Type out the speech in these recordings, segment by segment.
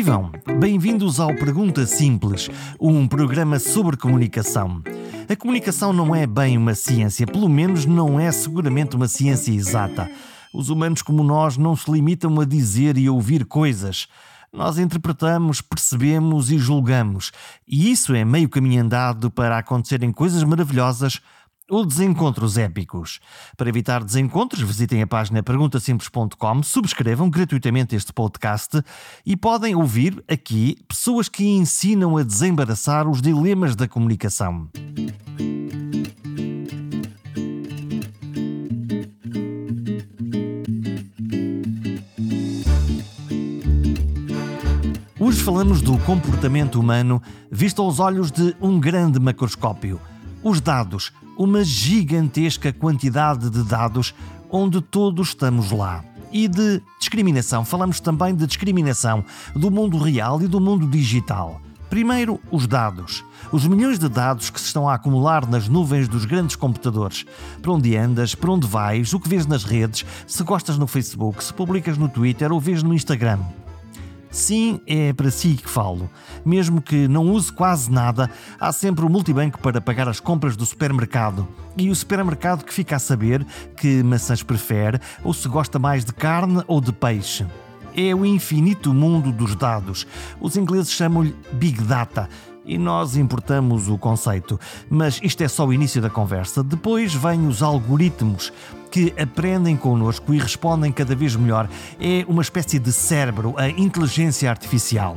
Vivam! Bem-vindos ao Pergunta Simples, um programa sobre comunicação. A comunicação não é bem uma ciência, pelo menos não é seguramente uma ciência exata. Os humanos como nós não se limitam a dizer e ouvir coisas. Nós interpretamos, percebemos e julgamos. E isso é meio caminho andado para acontecerem coisas maravilhosas ou desencontros épicos. Para evitar desencontros, visitem a página perguntasimples.com, subscrevam gratuitamente este podcast e podem ouvir aqui pessoas que ensinam a desembaraçar os dilemas da comunicação. Hoje falamos do comportamento humano visto aos olhos de um grande macroscópio. Os dados, uma gigantesca quantidade de dados onde todos estamos lá. E de discriminação, falamos também de discriminação do mundo real e do mundo digital. Primeiro, os dados. Os milhões de dados que se estão a acumular nas nuvens dos grandes computadores. Para onde andas, para onde vais, o que vês nas redes, se gostas no Facebook, se publicas no Twitter ou vês no Instagram. Sim, é para si que falo. Mesmo que não use quase nada, há sempre o multibanco para pagar as compras do supermercado. E o supermercado que fica a saber que maçãs prefere ou se gosta mais de carne ou de peixe. É o infinito mundo dos dados. Os ingleses chamam-lhe Big Data e nós importamos o conceito. Mas isto é só o início da conversa. Depois vêm os algoritmos que aprendem connosco e respondem cada vez melhor. É uma espécie de cérebro, a inteligência artificial.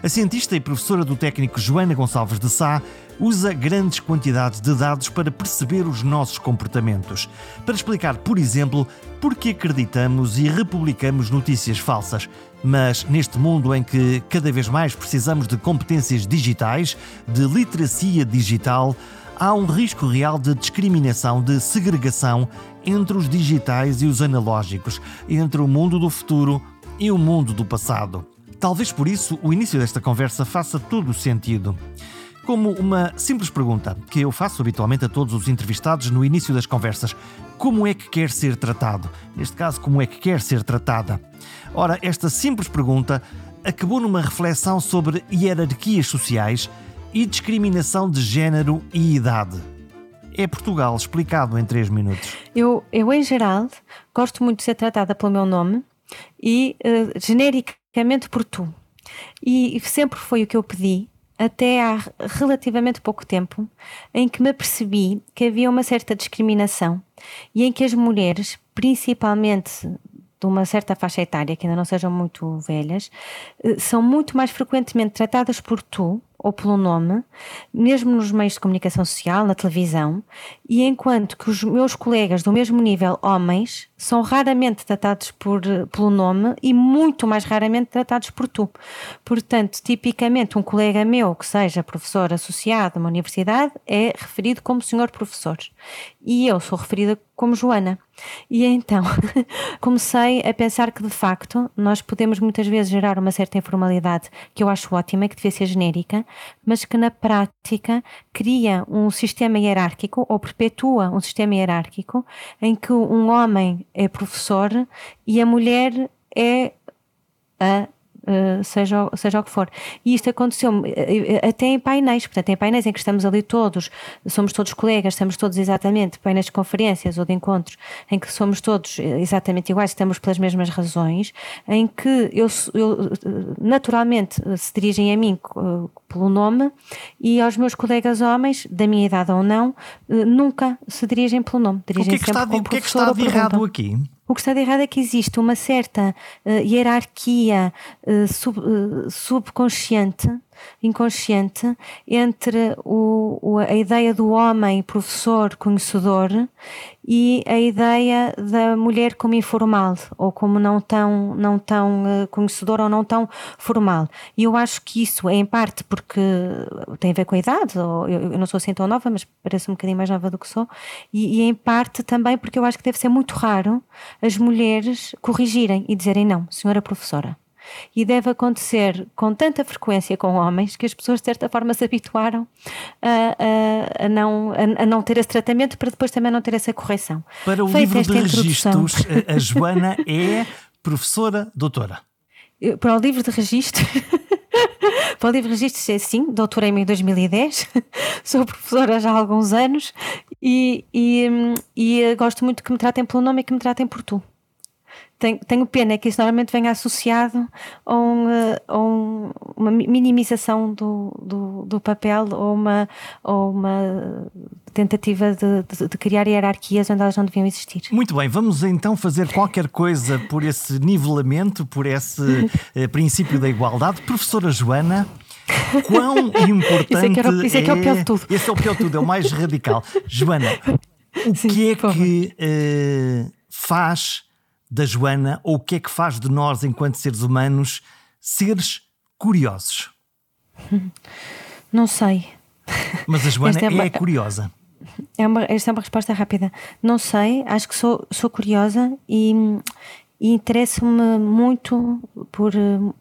A cientista e professora do técnico Joana Gonçalves de Sá usa grandes quantidades de dados para perceber os nossos comportamentos, para explicar, por exemplo, por que acreditamos e republicamos notícias falsas. Mas neste mundo em que cada vez mais precisamos de competências digitais, de literacia digital, há um risco real de discriminação, de segregação entre os digitais e os analógicos, entre o mundo do futuro e o mundo do passado. Talvez por isso o início desta conversa faça todo o sentido. Como uma simples pergunta que eu faço habitualmente a todos os entrevistados no início das conversas: como é que quer ser tratado? Neste caso, como é que quer ser tratada? Ora, esta simples pergunta acabou numa reflexão sobre hierarquias sociais e discriminação de género e idade. É Portugal explicado em 3 minutos. Eu, eu, em geral, gosto muito de ser tratada pelo meu nome e uh, genericamente por tu. E sempre foi o que eu pedi, até há relativamente pouco tempo, em que me percebi que havia uma certa discriminação e em que as mulheres, principalmente de uma certa faixa etária, que ainda não sejam muito velhas, eh, são muito mais frequentemente tratadas por tu ou pelo nome, mesmo nos meios de comunicação social, na televisão, e enquanto que os meus colegas do mesmo nível, homens, são raramente tratados por, pelo nome e muito mais raramente tratados por tu. Portanto, tipicamente, um colega meu que seja professor associado a uma universidade é referido como senhor professor e eu sou referida como Joana. E então comecei a pensar que de facto nós podemos muitas vezes gerar uma certa informalidade que eu acho ótima, que devia ser genérica, mas que na prática cria um sistema hierárquico ou perpetua um sistema hierárquico em que um homem é professor e a mulher é a Uh, seja, seja o que for. E isto aconteceu uh, até em painéis, portanto, em painéis em que estamos ali todos, somos todos colegas, estamos todos exatamente, painéis de conferências ou de encontros, em que somos todos exatamente iguais, estamos pelas mesmas razões, em que eu, eu naturalmente se dirigem a mim uh, pelo nome e aos meus colegas homens, da minha idade ou não, nunca se dirigem pelo nome. Dirigem o que é que está, o que é que está de errado aqui? O que está de errado é que existe uma certa uh, hierarquia uh, sub, uh, subconsciente inconsciente entre o, o, a ideia do homem professor conhecedor e a ideia da mulher como informal ou como não tão não tão uh, conhecedora ou não tão formal. E eu acho que isso é em parte porque tem a ver com a idade ou eu, eu não sou assim tão nova mas pareço um bocadinho mais nova do que sou e, e em parte também porque eu acho que deve ser muito raro as mulheres corrigirem e dizerem não senhora professora e deve acontecer com tanta frequência com homens que as pessoas de certa forma se habituaram a, a, a não, a, a, não ter esse tratamento para depois também não ter essa correção. Para o Feita livro de registros, a Joana é professora doutora. para o livro de registro. para o livro de registro, sim, doutorei-me em 2010, sou professora já há alguns anos e, e, hum, e gosto muito que me tratem pelo nome e que me tratem por tu tenho, tenho pena que isso normalmente venha associado a, um, eh, a um, uma minimização do, do, do, papel ou uma, ou uma tentativa de, de, de, criar hierarquias onde elas não deviam existir. Muito bem, vamos então fazer qualquer coisa por esse nivelamento, por esse eh, princípio da igualdade. Professora Joana. Quão importante isso é, que era, isso é, que é o pior de tudo. Esse é o pior de tudo, é o mais radical. Joana, o Sim, que é que uh, faz da Joana ou o que é que faz de nós, enquanto seres humanos, seres curiosos? Não sei. Mas a Joana é, uma... é, curiosa. É uma, esta é uma resposta rápida. Não sei, acho que sou, sou curiosa e, e interesso-me muito por,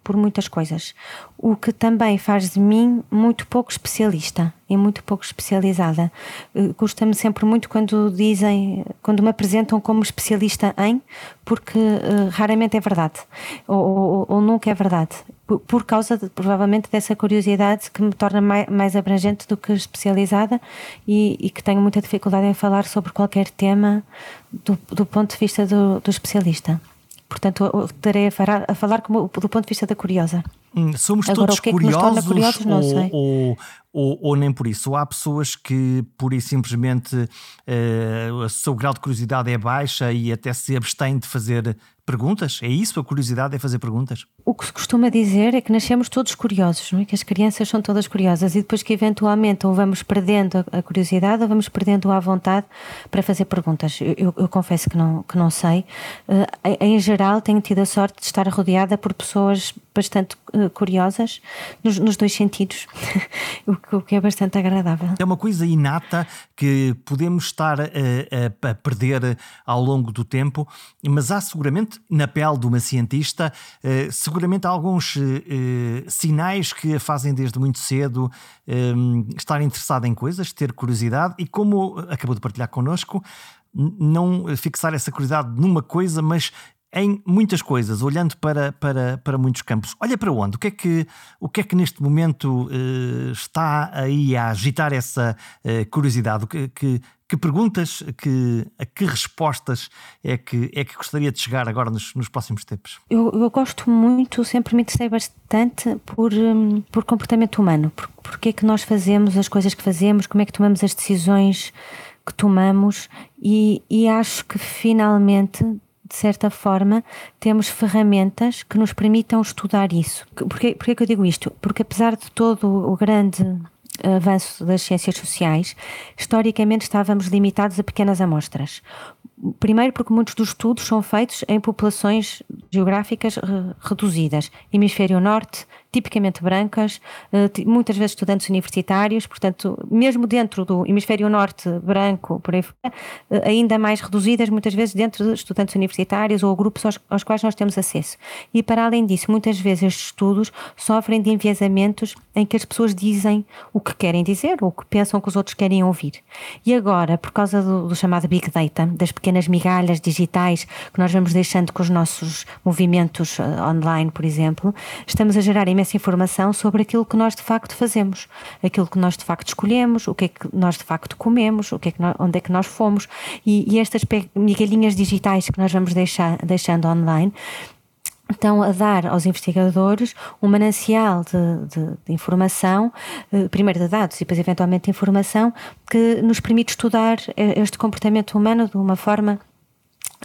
por muitas coisas. O que também faz de mim muito pouco especialista e muito pouco especializada. Eh, custa-me sempre muito quando dizem, quando me apresentam como especialista em, porque uh, raramente é verdade, ou, ou, ou, nunca é verdade. Por, por causa, de, provavelmente, dessa curiosidade que me torna mais, mais abrangente do que especializada e, e, que tenho muita dificuldade em falar sobre qualquer tema do, do ponto de vista do, do especialista. Portanto, estarei a falar, como, do ponto de vista da curiosa. Hum, somos Agora, todos o que é que curiosos, curiosos não ou, sei. Ou, ou, ou, nem por isso. Ou há pessoas que, pura e simplesmente, uh, o seu grau de curiosidade é baixa e até se abstém de fazer perguntas? É isso? A curiosidade é fazer perguntas? O que se costuma dizer é que nascemos todos curiosos, não é? Que as crianças são todas curiosas e depois que eventualmente ou vamos perdendo a curiosidade ou vamos perdendo a vontade para fazer perguntas. Eu, eu, eu confesso que não, que não sei. Uh, em geral, tenho tido a sorte de estar rodeada por pessoas bastante uh, curiosas nos, nos, dois sentidos, o, o, que, é bastante agradável. É uma coisa inata que podemos estar a, a, perder ao longo do tempo, mas há seguramente na pele de uma cientista, eh, seguramente alguns eh, eh, sinais que a fazem desde muito cedo estar interessada em coisas, ter curiosidade e, como acabou de partilhar connosco, não fixar essa curiosidade numa coisa, mas em muitas coisas, olhando para, para, para muitos campos. Olha para onde? O que é que, o que, é que neste momento uh, está aí a agitar essa uh, curiosidade? O que, que, que perguntas, que, a que respostas é que, é que gostaria de chegar agora nos, nos próximos tempos? Eu, eu, gosto muito, sempre me interessei bastante por, um, por comportamento humano. Por, porque é que nós fazemos as coisas que fazemos, como é que tomamos as decisões que tomamos e, e acho que finalmente de certa forma, temos ferramentas que nos permitam estudar isso. Porquê, porquê que eu digo isto? Porque apesar de todo o grande avanço das ciências sociais, historicamente estávamos limitados a pequenas amostras. Primeiro, porque muitos dos estudos são feitos em populações geográficas reduzidas, hemisfério norte, tipicamente brancas, eh, muitas vezes estudantes universitários, portanto, mesmo dentro do hemisfério norte branco, por aí eh, ainda mais reduzidas, muitas vezes dentro de estudantes universitários ou grupos aos, aos quais nós temos acesso. E para além disso, muitas vezes estes estudos sofrem de enviesamentos em que as pessoas dizem o que querem dizer ou o que pensam que os outros querem ouvir. E agora, por causa do, do chamado Big Data, das pequenas migalhas digitais que nós vamos deixando com os nossos movimentos uh, online, por exemplo, estamos a gerar imensa informação sobre aquilo que nós de facto fazemos, aquilo que nós de facto escolhemos, o que é que nós de facto comemos, o que é que nós, onde é que nós fomos. E, e estas migalhinhas digitais que nós vamos deixar, deixando online estão a dar aos investigadores um manancial de, de, de, informação, eh, primeiro de dados e depois eventualmente de informação, que nos permite estudar eh, este comportamento humano de uma forma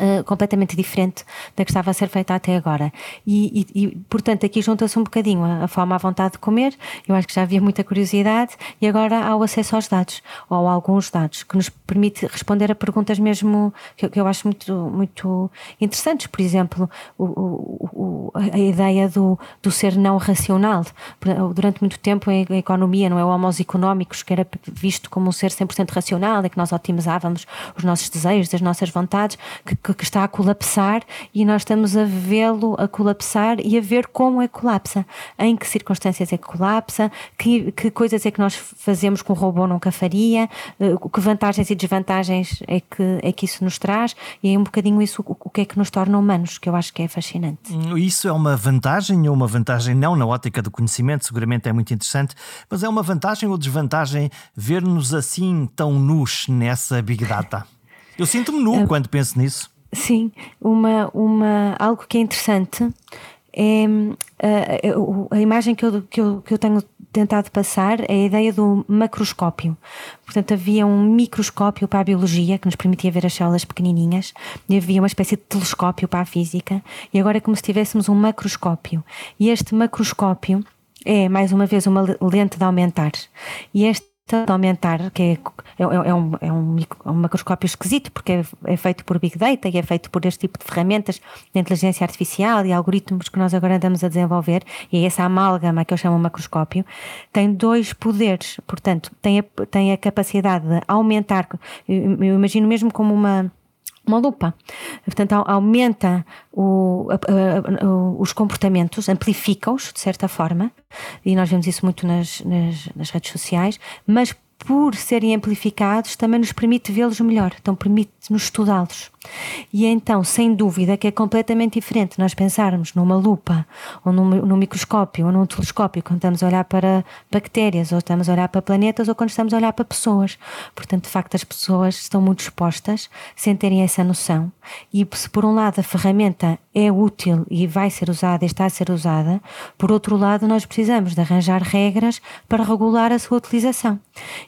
Uh, completamente diferente da que estava a ser feita até agora. E, e, e portanto, aqui junta-se um bocadinho a, a, fome à vontade de comer. Eu acho que já havia muita curiosidade e agora há o acesso aos dados, ou a alguns dados, que nos permite responder a perguntas mesmo que, que eu acho muito, muito interessantes. Por exemplo, o, o, a ideia do, do ser não racional. Durante muito tempo, a economia, não é? O homos económicos, que era visto como um ser 100% racional, e que nós otimizávamos os nossos desejos, as nossas vontades, que que, que, está a colapsar e nós estamos a vê-lo a colapsar e a ver como é que colapsa, em que circunstâncias é que colapsa, que, que coisas é que nós fazemos com o robô nunca faria, uh, que vantagens e desvantagens é que, é que isso nos traz e é um bocadinho isso o, o que é que nos torna humanos, que eu acho que é fascinante. Hum, isso é uma vantagem ou uma vantagem não na ótica do conhecimento, seguramente é muito interessante, mas é uma vantagem ou desvantagem ver-nos assim tão nus nessa Big Data? Eu sinto-me nu quando penso nisso. Sim, uma, uma, algo que é interessante é a, eh, a, a imagem que eu, que, eu, que eu tenho tentado passar é a ideia do macroscópio. Portanto, havia um microscópio para a biologia que nos permitia ver as células pequenininhas, e havia uma espécie de telescópio para a física, e agora é como se tivéssemos um macroscópio. E este macroscópio é, mais uma vez, uma lente de aumentar. E este de aumentar, que é, é, é, um, é, um, é um macroscópio esquisito, porque é, é, feito por Big Data e é feito por este tipo de ferramentas de inteligência artificial e algoritmos que nós agora andamos a desenvolver, e essa amálgama que eu chamo macroscópio, tem dois poderes, portanto, tem a, tem a capacidade de aumentar, eu imagino mesmo como uma uma lupa. Portanto, aumenta o, a, a, os comportamentos, amplifica-os, de certa forma, e nós vemos isso muito nas, nas, nas redes sociais, mas por serem amplificados, também nos permite vê-los melhor, então permite-nos estudá-los. E então, sem dúvida, que é completamente diferente nós pensarmos numa lupa, ou num, num, microscópio, ou num telescópio, quando estamos a olhar para bactérias, ou estamos a olhar para planetas, ou quando estamos a olhar para pessoas. Portanto, de facto, as pessoas estão muito expostas, sem terem essa noção. E se por um lado a ferramenta é útil e vai ser usada e está a ser usada, por outro lado, nós precisamos de arranjar regras para regular a sua utilização.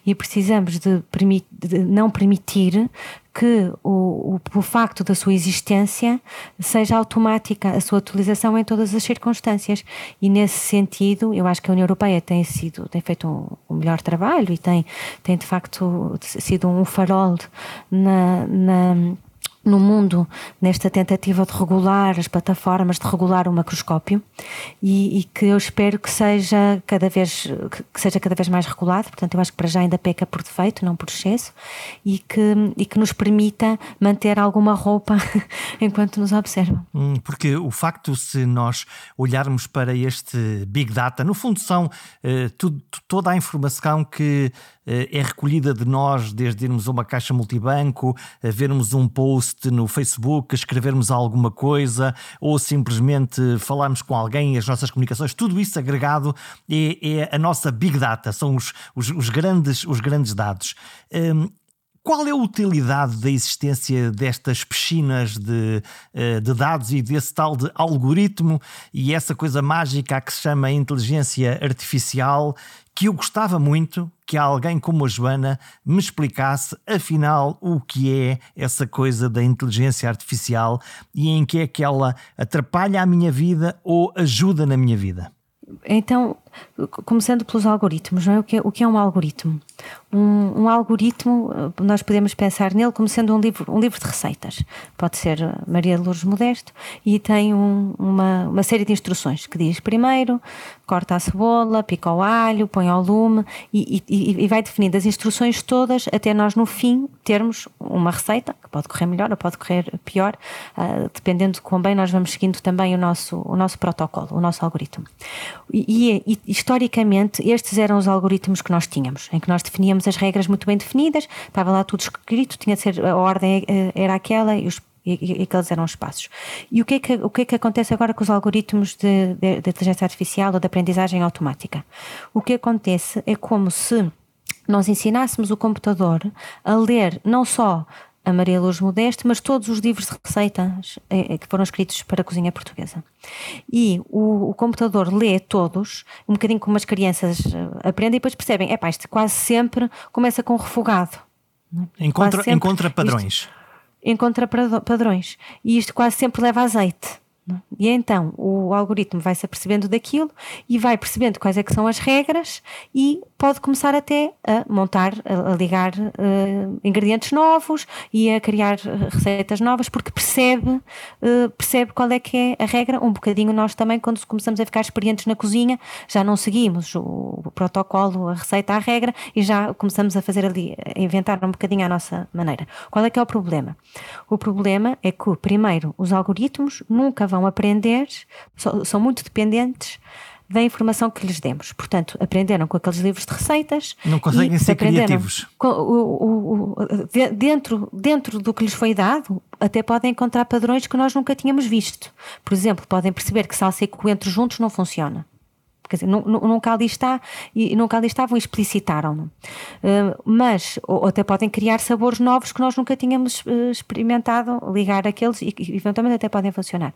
E precisamos de, de não permitir que o, o, o, facto da sua existência seja automática a sua utilização em todas as circunstâncias. E nesse sentido, eu acho que a União Europeia tem sido tem feito um, um melhor trabalho e tem, tem de facto sido um farol na, na no mundo nesta tentativa de regular as plataformas, de regular o macroscópio e, e, que eu espero que seja cada vez que seja cada vez mais regulado. Portanto, eu acho que para já ainda peca por defeito, não por excesso, e que, e que nos permita manter alguma roupa enquanto nos observam. Hum, porque o facto, se nós olharmos para este Big Data, no fundo são eh, tudo, toda a informação que é recolhida de nós, desde irmos a uma caixa multibanco, a vermos um post no Facebook, escrevermos alguma coisa ou simplesmente falarmos com alguém, as nossas comunicações, tudo isso agregado é, é a nossa big data, são os, os, os grandes, os grandes dados. Um, qual é a utilidade da existência destas piscinas de, eh, de, dados e desse tal de algoritmo e essa coisa mágica que se chama inteligência artificial que eu gostava muito que alguém como a Joana me explicasse, afinal, o que é essa coisa da inteligência artificial e em que é que ela atrapalha a minha vida ou ajuda na minha vida. Então, começando pelos algoritmos, não é? O que é, o que é um algoritmo? Um, um, algoritmo, nós podemos pensar nele como sendo um livro, um livro de receitas. Pode ser Maria de Lourdes Modesto e tem um, uma, uma série de instruções que diz primeiro corta a cebola, pica o alho, põe ao lume e, e, e vai definindo as instruções todas até nós no fim termos uma receita que pode correr melhor ou pode correr pior, uh, dependendo de quão bem nós vamos seguindo também o nosso, o nosso protocolo, o nosso algoritmo. E, e, historicamente, estes eram os algoritmos que nós tínhamos, em que nós definíamos as regras muito bem definidas, estava lá tudo escrito, tinha de ser, a ordem eh, era aquela e os e, aqueles eram os passos. E o que, é que, o que é que acontece agora com os algoritmos de, de, de inteligência artificial ou de aprendizagem automática? O que acontece é como se nós ensinássemos o computador a ler não só a Maria Luz Modeste, mas todos os livros de receitas eh, eh, que foram escritos para a cozinha portuguesa. E o, o, computador lê todos, um bocadinho como as crianças eh, aprendem e depois percebem, é pá, isto quase sempre começa com refogado. É? Encontra, sempre, encontra padrões. Isto, encontra padrões. E isto quase sempre leva azeite. E então o algoritmo vai se apercebendo daquilo e vai percebendo quais é que são as regras e pode começar até a montar, a, ligar uh, ingredientes novos e a criar eh, receitas novas porque percebe, uh, percebe qual é que é a regra. Um bocadinho nós também, quando começamos a ficar experientes na cozinha, já não seguimos o, o protocolo, a receita, a regra e já começamos a fazer ali, a inventar um bocadinho à nossa maneira. Qual é que é o problema? O problema é que, primeiro, os algoritmos nunca vão aprender, são muito dependentes da informação que lhes demos. Portanto, aprenderam com aqueles livros de receitas. Não conseguem ser criativos. Com, o, o, o, dentro, dentro do que lhes foi dado, até podem encontrar padrões que nós nunca tínhamos visto. Por exemplo, podem perceber que salsa e coentro juntos não funciona. Quer dizer, nunca ali está e nunca ali estavam e explicitaram-no. Uh, mas, ou, até podem criar sabores novos que nós nunca tínhamos uh, experimentado, ligar aqueles e eventualmente até podem funcionar.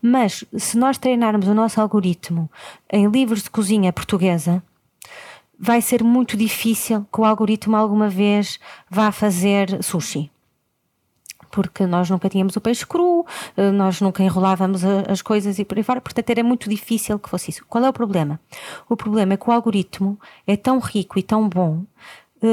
Mas se nós treinarmos o nosso algoritmo em livros de cozinha portuguesa, vai ser muito difícil que o algoritmo alguma vez vá fazer sushi porque nós nunca tínhamos o peixe cru, eh, nós nunca enrolávamos as coisas e por aí fora, portanto era muito difícil que fosse isso. Qual é o problema? O problema é que o algoritmo é tão rico e tão bom eh,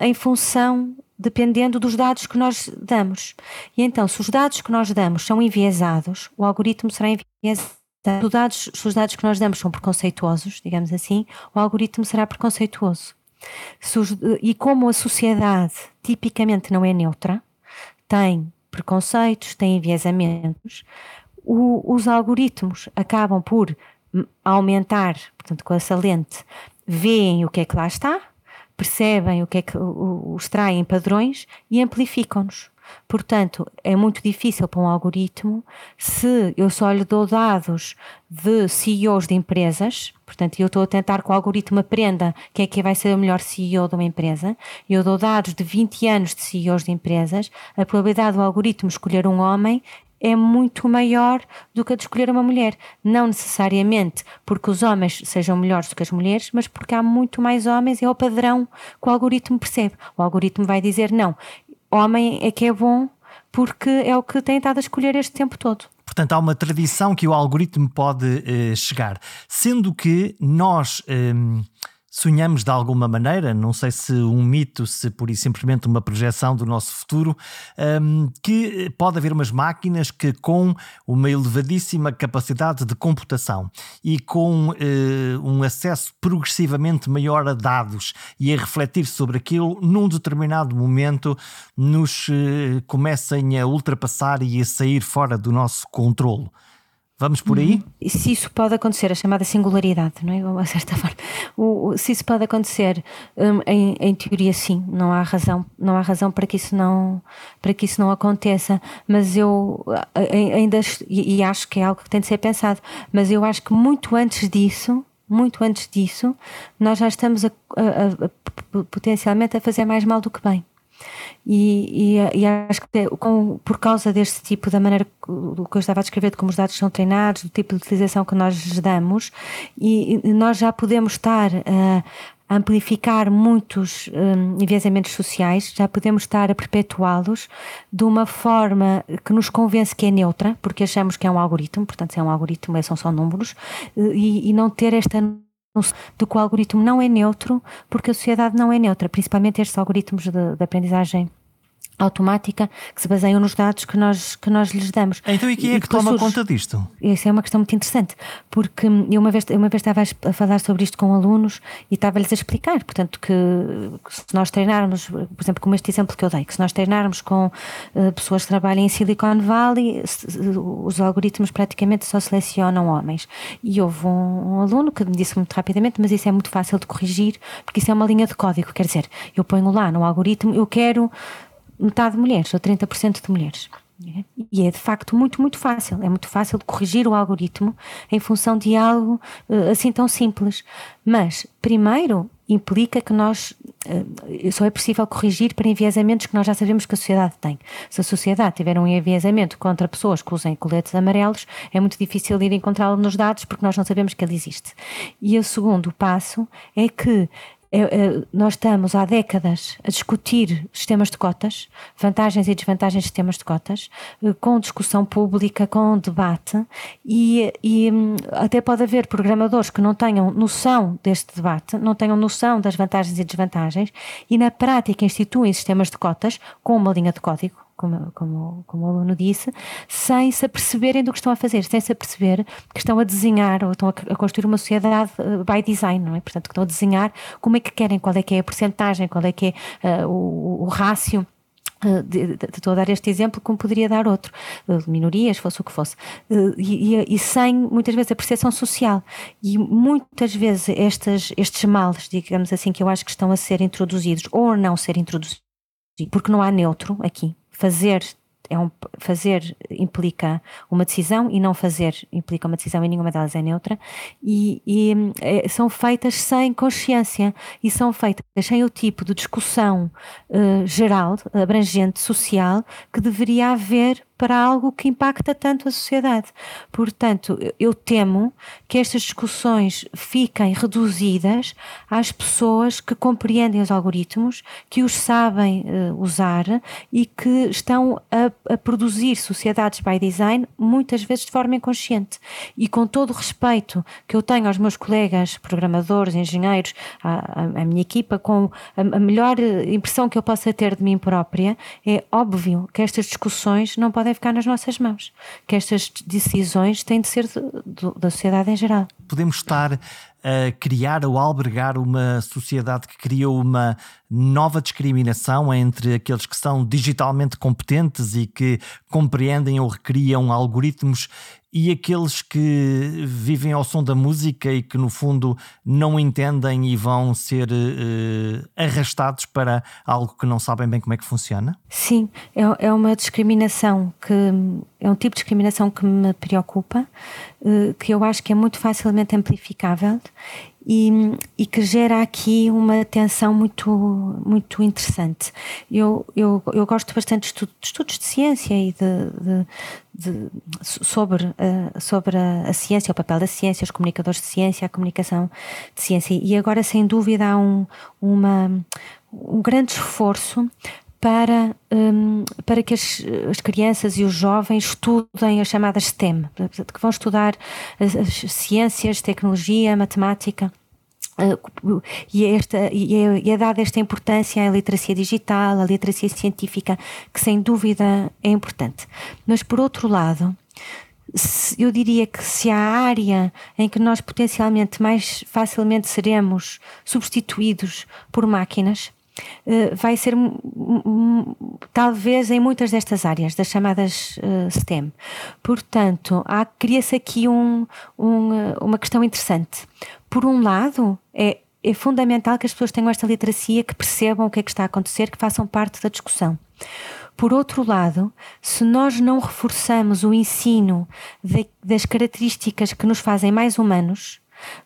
eh, em função dependendo dos dados que nós damos. E então, se os dados que nós damos são enviesados, o algoritmo será enviesado. Se os dados, se os dados que nós damos são preconceituosos, digamos assim, o algoritmo será preconceituoso. Os, e como a sociedade tipicamente não é neutra, tem preconceitos, tem enviesamentos, o, os algoritmos acabam por aumentar, portanto, com essa lente, veem o que é que lá está, percebem o que é que o, extraem padrões e amplificam-nos. Portanto, é muito difícil para um algoritmo se eu só lhe dou dados de CEOs de empresas, portanto, eu estou a tentar que o algoritmo aprenda quem é que vai ser o melhor CEO de uma empresa, eu dou dados de 20 anos de CEOs de empresas, a probabilidade do algoritmo escolher um homem é muito maior do que a de escolher uma mulher. Não necessariamente porque os homens sejam melhores do que as mulheres, mas porque há muito mais homens é o padrão que o algoritmo percebe. O algoritmo vai dizer: não, homem é que é bom porque é o que tem estado a escolher este tempo todo. Portanto, há uma tradição que o algoritmo pode uh, chegar. Sendo que nós. Um sonhamos de alguma maneira, não sei se um mito, se por e simplesmente uma projeção do nosso futuro, um, que pode haver umas máquinas que com uma elevadíssima capacidade de computação e com uh, um acesso progressivamente maior a dados e a refletir sobre aquilo, num determinado momento nos uh, comecem a ultrapassar e a sair fora do nosso controlo. Vamos por aí? Uhum. Se isso pode acontecer, a chamada singularidade, não é? A certa forma. O, se isso pode acontecer, um, em, em, teoria sim, não há razão, não há razão para que isso não, para que isso não aconteça. Mas eu ainda e, e acho que é algo que tem de ser pensado. Mas eu acho que muito antes disso, muito antes disso, nós já estamos a, a, a, potencialmente a fazer mais mal do que bem. E, e, e, acho que com, por causa deste tipo, da maneira que eu estava a descrever, de como os dados são treinados, do tipo de utilização que nós lhes damos, e, e nós já podemos estar a amplificar muitos um, enviesamentos sociais, já podemos estar a perpetuá-los de uma forma que nos convence que é neutra, porque achamos que é um algoritmo, portanto, se é um algoritmo, são só números, e, e não ter esta do que o algoritmo não é neutro, porque a sociedade não é neutra, principalmente estes algoritmos de, de aprendizagem automática que se baseiam nos dados que nós, que nós lhes damos. Então e quem é que toma surge, conta disto? Isso é uma questão muito interessante, porque eu uma vez, uma vez estava a falar sobre isto com alunos e estava-lhes a explicar, portanto, que se nós treinarmos, por exemplo, como este exemplo que eu dei, que se nós treinarmos com uh, pessoas que trabalham em Silicon Valley, se, os algoritmos praticamente só selecionam homens. E houve um, um aluno que me disse muito rapidamente, mas isso é muito fácil de corrigir, porque isso é uma linha de código, quer dizer, eu ponho lá no algoritmo, eu quero metade de mulheres ou 30% de mulheres. E é de facto muito, muito fácil. É muito fácil de corrigir o algoritmo em função de algo uh, assim tão simples. Mas, primeiro, implica que nós uh, só é possível corrigir para enviesamentos que nós já sabemos que a sociedade tem. Se a sociedade tiver um enviesamento contra pessoas que usem coletes amarelos, é muito difícil ir encontrá-lo nos dados porque nós não sabemos que ele existe. E o segundo passo é que nós estamos há décadas a discutir sistemas de cotas, vantagens e desvantagens de sistemas de cotas, eh, com discussão pública, com debate, e, e hum, até pode haver programadores que não tenham noção deste debate, não tenham noção das vantagens e desvantagens, e na prática instituem sistemas de cotas com uma linha de código como, como, como o aluno disse, sem se aperceberem do que estão a fazer, sem se aperceber que estão a desenhar ou estão a, construir uma sociedade uh, by design, não é? Portanto, que estão a desenhar como é que querem, qual é que é a porcentagem, qual é que é uh, o, o rácio estou a dar este exemplo como poderia dar outro, minorias, fosse o que fosse, e, e, e, sem muitas vezes a percepção social. E muitas vezes estas, estes males, digamos assim, que eu acho que estão a ser introduzidos ou a não ser introduzidos, porque não há neutro aqui, fazer é um, fazer implica uma decisão e não fazer implica uma decisão e nenhuma delas é neutra. E, e é, são feitas sem consciência e são feitas sem o tipo de discussão uh, geral, abrangente, social que deveria haver para algo que impacta tanto a sociedade. Portanto, eu temo que estas discussões fiquem reduzidas às pessoas que compreendem os algoritmos, que os sabem uh, usar e que estão a, a, produzir sociedades by design muitas vezes de forma inconsciente. E com todo o respeito que eu tenho aos meus colegas programadores, engenheiros, à, à minha equipa, com a, a melhor impressão que eu possa ter de mim própria, é óbvio que estas discussões não podem podem ficar nas nossas mãos, que estas decisões têm de ser de, de, da sociedade em geral. Podemos estar a criar ou albergar uma sociedade que criou uma nova discriminação entre aqueles que são digitalmente competentes e que compreendem ou recriam algoritmos e aqueles que vivem ao som da música e que no fundo não entendem e vão ser uh, arrastados para algo que não sabem bem como é que funciona? Sim, é, é uma discriminação que é um tipo de discriminação que me preocupa, uh, que eu acho que é muito facilmente amplificável e, e, que gera aqui uma tensão muito, muito interessante. Eu, eu, eu gosto bastante de, de estudos de ciência e de, de, sobre, uh, sobre a, a, ciência, o papel da ciência, os comunicadores de ciência, a comunicação de ciência. E agora, sem dúvida, há um, uma, um grande esforço para, um, para que as, as, crianças e os jovens estudem as chamadas STEM, que vão estudar as, as ciências, tecnologia, matemática. Uh, e, esta, e, é, e é dada esta importância à literacia digital, à literacia científica, que sem dúvida é importante. Mas, por outro lado, eu diria que se há área em que nós potencialmente mais facilmente seremos substituídos por máquinas, vai ser talvez em muitas destas áreas, das chamadas uh, STEM. Portanto, cria-se aqui um, um, eh, uma questão interessante. Por um lado, é, é fundamental que as pessoas tenham esta literacia, que percebam o que é que está a acontecer, que façam parte da discussão. Por outro lado, se nós não reforçamos o ensino de, das características que nos fazem mais humanos,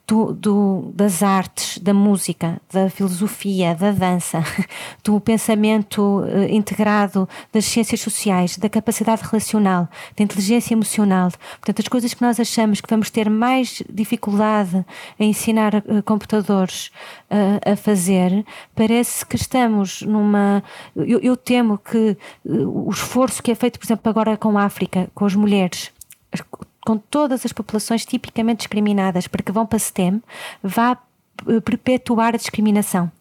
do, das artes, da música, da filosofia, da dança, do pensamento uh, integrado das ciências sociais, da capacidade relacional, da inteligência emocional. Portanto, as coisas que nós achamos que vamos ter mais dificuldade a ensinar uh, computadores uh, a fazer, parece que estamos numa. Eu, eu temo que o esforço que é feito, por exemplo, agora com a África, com as mulheres, com todas as populações tipicamente discriminadas para que vão para STEM, vá eh, perpetuar a discriminação.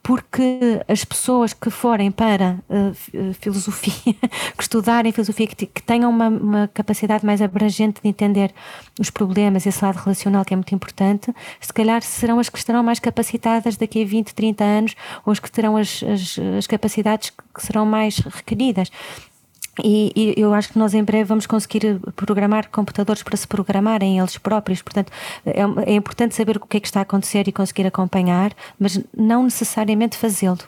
Porque as pessoas que forem para uh, filosofia, que estudarem filosofia, que, que tenham uma, uma, capacidade mais abrangente de entender os problemas, esse lado relacional que é muito importante, se calhar serão as que estarão mais capacitadas daqui a 20, 30 anos, ou as que terão as, as, as capacidades que serão mais requeridas. E, e, eu acho que nós em breve vamos conseguir programar computadores para se programarem eles próprios. Portanto, é, é, importante saber o que é que está a acontecer e conseguir acompanhar, mas não necessariamente fazê-lo.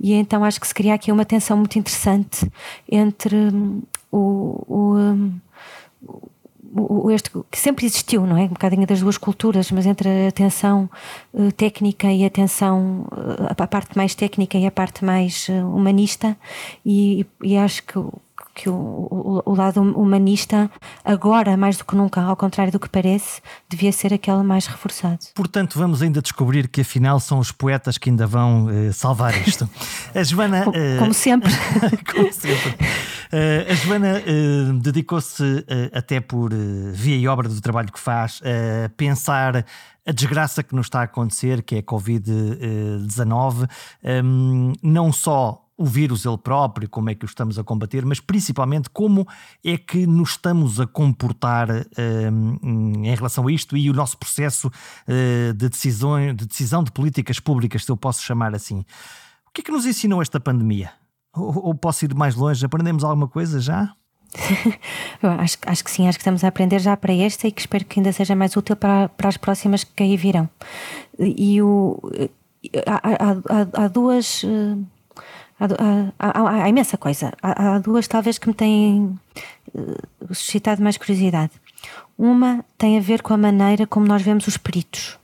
E então acho que se cria aqui uma tensão muito interessante entre hum, o, o, o, este que sempre existiu, não é? Um bocadinho das duas culturas, mas entre a tensão uh, técnica e a tensão, uh, a parte mais técnica e a parte mais humanista, e, e, acho que que o, o, o, lado humanista, agora mais do que nunca, ao contrário do que parece, devia ser aquele mais reforçado. Portanto, vamos ainda descobrir que afinal são os poetas que ainda vão uh, salvar isto. A Joana. Uh, como sempre. como sempre. Uh, a Joana dedicou-se, até por via e obra do trabalho que faz, a pensar a desgraça que nos está a acontecer, que é a Covid-19, um, não só o vírus ele próprio, como é que o estamos a combater, mas principalmente como é que nos estamos a comportar um, em relação a isto e o nosso processo uh, de, decisão, de decisão de políticas públicas, se eu posso chamar assim. O que é que nos ensinou esta pandemia? Ou, ou posso ir mais longe? Aprendemos alguma coisa já? acho, acho que sim, acho que estamos a aprender já para esta e que espero que ainda seja mais útil para, para as próximas que aí virão. E o, há, há, há duas. Há, há, há, imensa coisa. Há, duas, talvez, que me têm eh, suscitado mais curiosidade. Uma tem a ver com a maneira como nós vemos os peritos.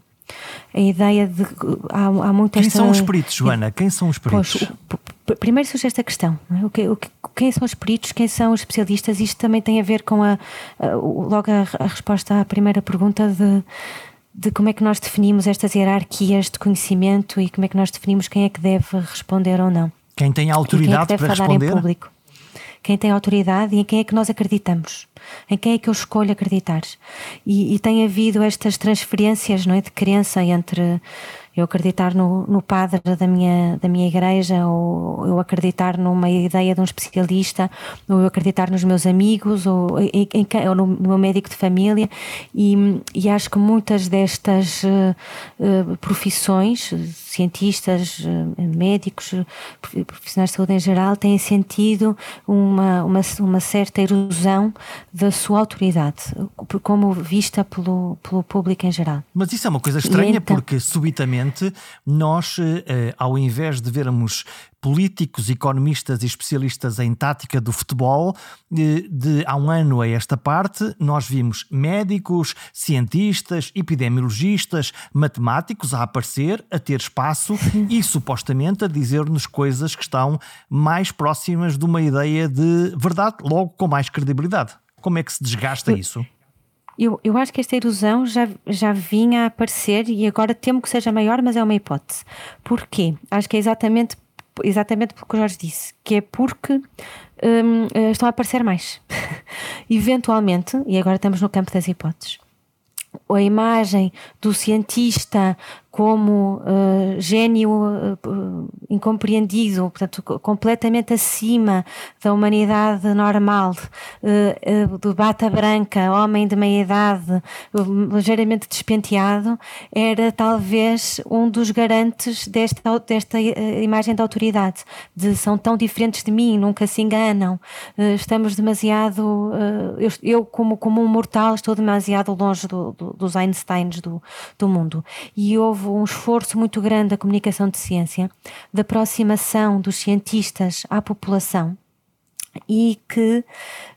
A ideia de. Há, há muita Quem esta... são os peritos, Joana? Quem são os peritos? Pois, primeiro surge esta questão: é? o que, o que, quem são os peritos, quem são os especialistas? Isto também tem a ver com a, a logo a, a, resposta à primeira pergunta de, de como é que nós definimos estas hierarquias de conhecimento e como é que nós definimos quem é que deve responder ou não. Quem tem a autoridade é para responder? Quem tem autoridade e em quem é que nós acreditamos, em quem é que eu escolho acreditar. E, e tem havido estas transferências não é, de crença entre eu acreditar no, no padre da minha, da minha igreja, ou eu acreditar numa ideia de um especialista, ou eu acreditar nos meus amigos, ou, em, em, ou no meu médico de família, e, e acho que muitas destas uh, profissões, cientistas, uh, médicos, profissionais de saúde em geral, têm sentido uma, uma, uma certa erosão da sua autoridade, como vista pelo, pelo público em geral. Mas isso é uma coisa estranha, então, porque subitamente nós, eh, ao invés de vermos políticos, economistas e especialistas em tática do futebol, de, eh, de há um ano a esta parte, nós vimos médicos, cientistas, epidemiologistas, matemáticos a aparecer, a ter espaço e supostamente a dizer-nos coisas que estão mais próximas de uma ideia de verdade, logo com mais credibilidade. Como é que se desgasta isso? Eu, eu acho que esta erosão já, já vinha a aparecer e agora temo que seja maior, mas é uma hipótese. Porquê? Acho que é exatamente, exatamente porque o Jorge disse, que é porque hum, eh, estão a aparecer mais. Eventualmente, e agora estamos no campo das hipóteses, a imagem do cientista como uh, gênio uh, incompreendido, portanto, completamente acima da humanidade normal, uh, do bata branca, homem de meia idade, ligeiramente despenteado, era talvez um dos garantes desta, desta imagem de autoridade, de são tão diferentes de mim, nunca se enganam, estamos demasiado, eu, eu, como, como um mortal estou demasiado longe do, do, dos Einsteins do, do mundo. E houve um esforço muito grande da comunicação de ciência, da aproximação dos cientistas à população e que,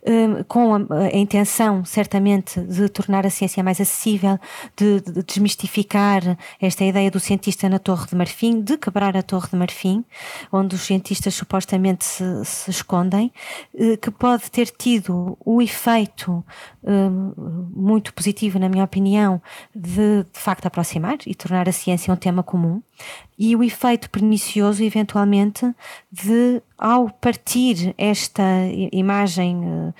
hum, com a, intenção, certamente, de tornar a ciência mais acessível, de, de, desmistificar esta ideia do cientista na Torre de Marfim, de quebrar a Torre de Marfim, onde os cientistas supostamente se, se escondem, eh, que pode ter tido o efeito hum, muito positivo, na minha opinião, de de facto aproximar e tornar a ciência um tema comum, e o efeito pernicioso, eventualmente, de ao partir esta imagem uh,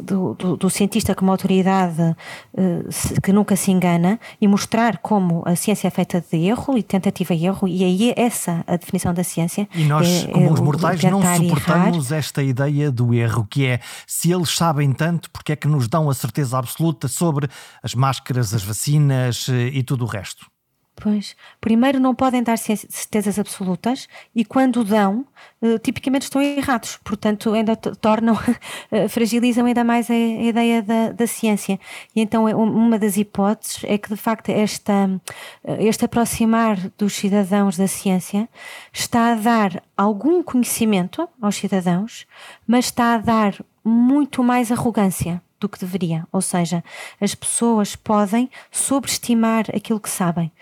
do, do, do, cientista como autoridade uh, que nunca se engana e mostrar como a ciência é feita de erro e tentativa e erro, e aí é essa a definição da ciência. E nós, é, como é, os mortais, não suportamos esta ideia do erro, que é se eles sabem tanto, porque é que nos dão a certeza absoluta sobre as máscaras, as vacinas e tudo o resto? Pois, primeiro não podem dar certezas absolutas e quando dão, eh, tipicamente estão errados, portanto ainda tornam, eh, fragilizam ainda mais a, ideia da, da ciência. E então é uma das hipóteses é que de facto esta, eh, este aproximar dos cidadãos da ciência está a dar algum conhecimento aos cidadãos, mas está a dar muito mais arrogância do que deveria. Ou seja, as pessoas podem sobreestimar aquilo que sabem.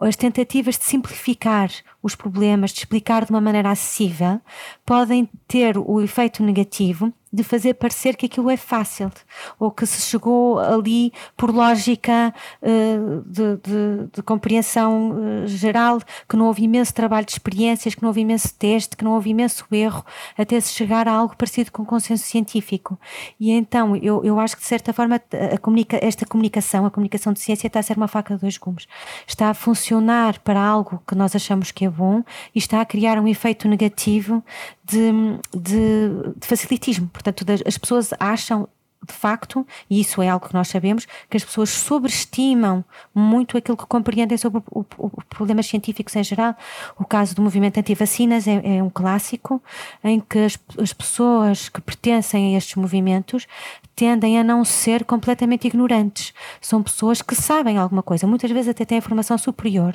As tentativas de simplificar os problemas, de explicar de uma maneira acessível, podem ter o efeito negativo de fazer parecer que aquilo é fácil ou que se chegou ali por lógica uh, de, de, de, compreensão uh, geral, que não houve imenso trabalho de experiências, que não houve imenso teste, que não houve imenso erro, até se chegar a algo parecido com consenso científico. E então eu, eu acho que de certa forma comunica, esta comunicação, a comunicação de ciência está a ser uma faca de dois gumes. Está a funcionar para algo que nós achamos que é bom e está a criar um efeito negativo de, de, de facilitismo. Portanto, as pessoas acham de facto, e isso é algo que nós sabemos, que as pessoas sobreestimam muito aquilo que compreendem sobre os problemas científicos em geral. O caso do movimento anti-vacinas é, é, um clássico em que as, as pessoas que pertencem a estes movimentos tendem a não ser completamente ignorantes. São pessoas que sabem alguma coisa, muitas vezes até têm informação superior,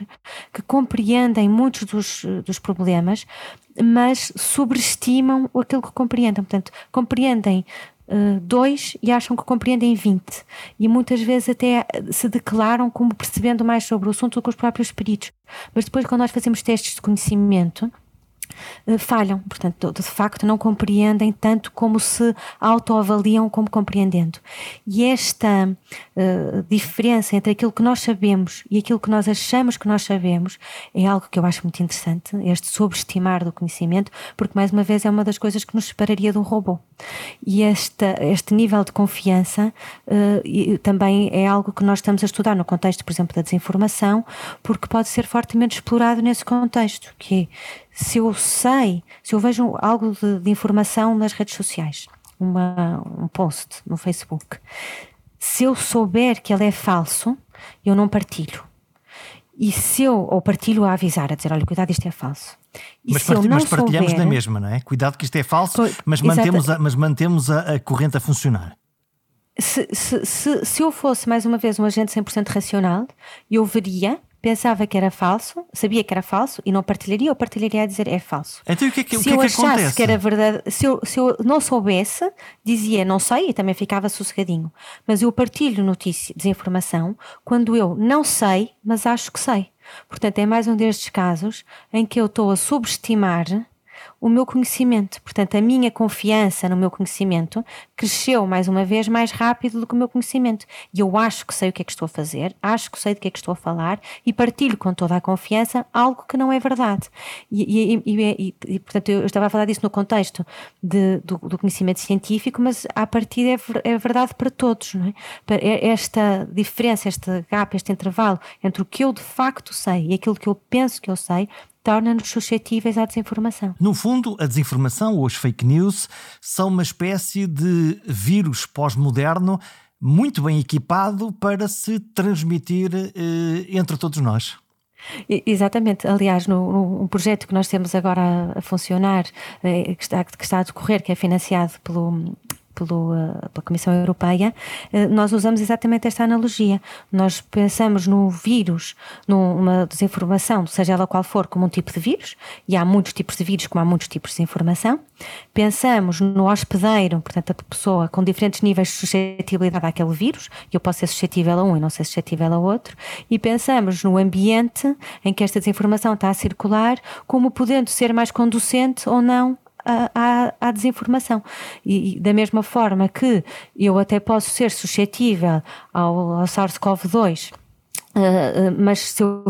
que compreendem muitos dos, dos problemas, mas sobreestimam aquilo que compreendem. Portanto, compreendem dois e acham que compreendem 20. E muitas vezes até se declaram como percebendo mais sobre o assunto do que os próprios peritos. Mas depois, quando nós fazemos testes de conhecimento, eh, falham, portanto, de facto não compreendem tanto como se autoavaliam como compreendendo. E esta uh, diferença entre aquilo que nós sabemos e aquilo que nós achamos que nós sabemos é algo que eu acho muito interessante, este sobreestimar do conhecimento, porque mais uma vez é uma das coisas que nos separaria de um robô. E esta, este nível de confiança uh, também é algo que nós estamos a estudar no contexto, por exemplo, da desinformação, porque pode ser fortemente explorado nesse contexto, que é se eu sei, se eu vejo algo de, de informação nas redes sociais, uma, um post no Facebook, se eu souber que ele é falso, eu não partilho. E se eu, ou partilho a avisar, a dizer, olha, cuidado, isto é falso. E mas, part mas partilhamos souber, na mesma, não é? Cuidado que isto é falso, mas, mantemos a, mas mantemos a, a corrente a funcionar. Se, se, se, se eu fosse, mais uma vez, um agente 100% racional, eu veria pensava que era falso, sabia que era falso e não partilharia ou partilharia a dizer é falso. Então o que é que, se que, é eu que achasse acontece? que era verdade, se eu, se eu não soubesse, dizia não sei e também ficava sossegadinho. Mas eu partilho notícia, desinformação, quando eu não sei, mas acho que sei. Portanto, é mais um destes casos em que eu estou a subestimar o meu conhecimento. Portanto, a minha confiança no meu conhecimento cresceu, mais uma vez, mais rápido do que o meu conhecimento. E eu acho que sei o que é que estou a fazer, acho que sei do que é que estou a falar e partilho com toda a confiança algo que não é verdade. E, e, e, e portanto, eu estava a falar disso no contexto de, do, do, conhecimento científico, mas a partir é, é verdade para todos. Não é? é? Esta diferença, este gap, este intervalo entre o que eu de facto sei e aquilo que eu penso que eu sei torna-nos suscetíveis à desinformação. No fundo, a desinformação ou as fake news são uma espécie de vírus pós-moderno muito bem equipado para se transmitir eh, entre todos nós. Exatamente. Aliás, no, no, projeto que nós temos agora a, a funcionar, eh, que, está, que está a decorrer, que é financiado pelo, pelo, eh, pela Comissão Europeia, eh, nós usamos exatamente esta analogia. Nós pensamos no vírus, numa desinformação, seja ela qual for, como um tipo de vírus, e há muitos tipos de vírus, como há muitos tipos de informação. Pensamos no hospedeiro, portanto, a pessoa com diferentes níveis de suscetibilidade àquele vírus, eu posso ser suscetível a um e não ser suscetível a outro, e pensamos no ambiente em que esta desinformação está a circular, como podendo ser mais conducente ou não à, à, desinformação. E, e, da mesma forma que eu até posso ser suscetível ao, ao SARS-CoV-2, uh, uh, mas se eu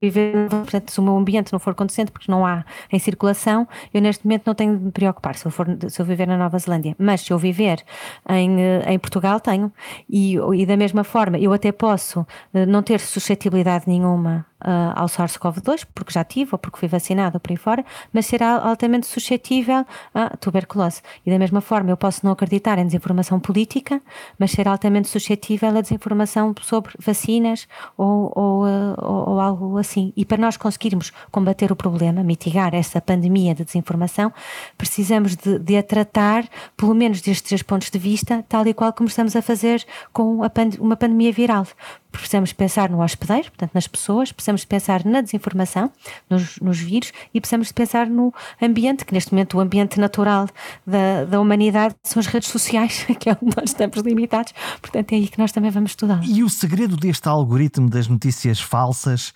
viver, portanto, se o meu ambiente não for conducente, porque não há em circulação, eu neste momento não tenho de me preocupar se eu, for, se eu viver na Nova Zelândia. Mas se eu viver em, em Portugal, tenho. E, e da mesma forma, eu até posso não ter suscetibilidade nenhuma uh, ao SARS-CoV-2, porque já tive ou porque fui vacinado por aí fora, mas será altamente suscetível à tuberculose. E da mesma forma, eu posso não acreditar em desinformação política, mas ser altamente suscetível à desinformação sobre vacinas ou, ou, uh, ou, ou algo assim. E para nós conseguirmos combater o problema, mitigar essa pandemia de desinformação, precisamos de, de a tratar, pelo menos destes três pontos de vista, tal e qual como estamos a fazer com pand uma pandemia viral precisamos pensar no hospedeiro, portanto, nas pessoas, precisamos pensar na desinformação, nos, nos vírus e precisamos pensar no ambiente, que neste momento o ambiente natural da, da humanidade são as redes sociais, que é onde nós estamos limitados, portanto, é aí que nós também vamos estudar. E o segredo deste algoritmo das notícias falsas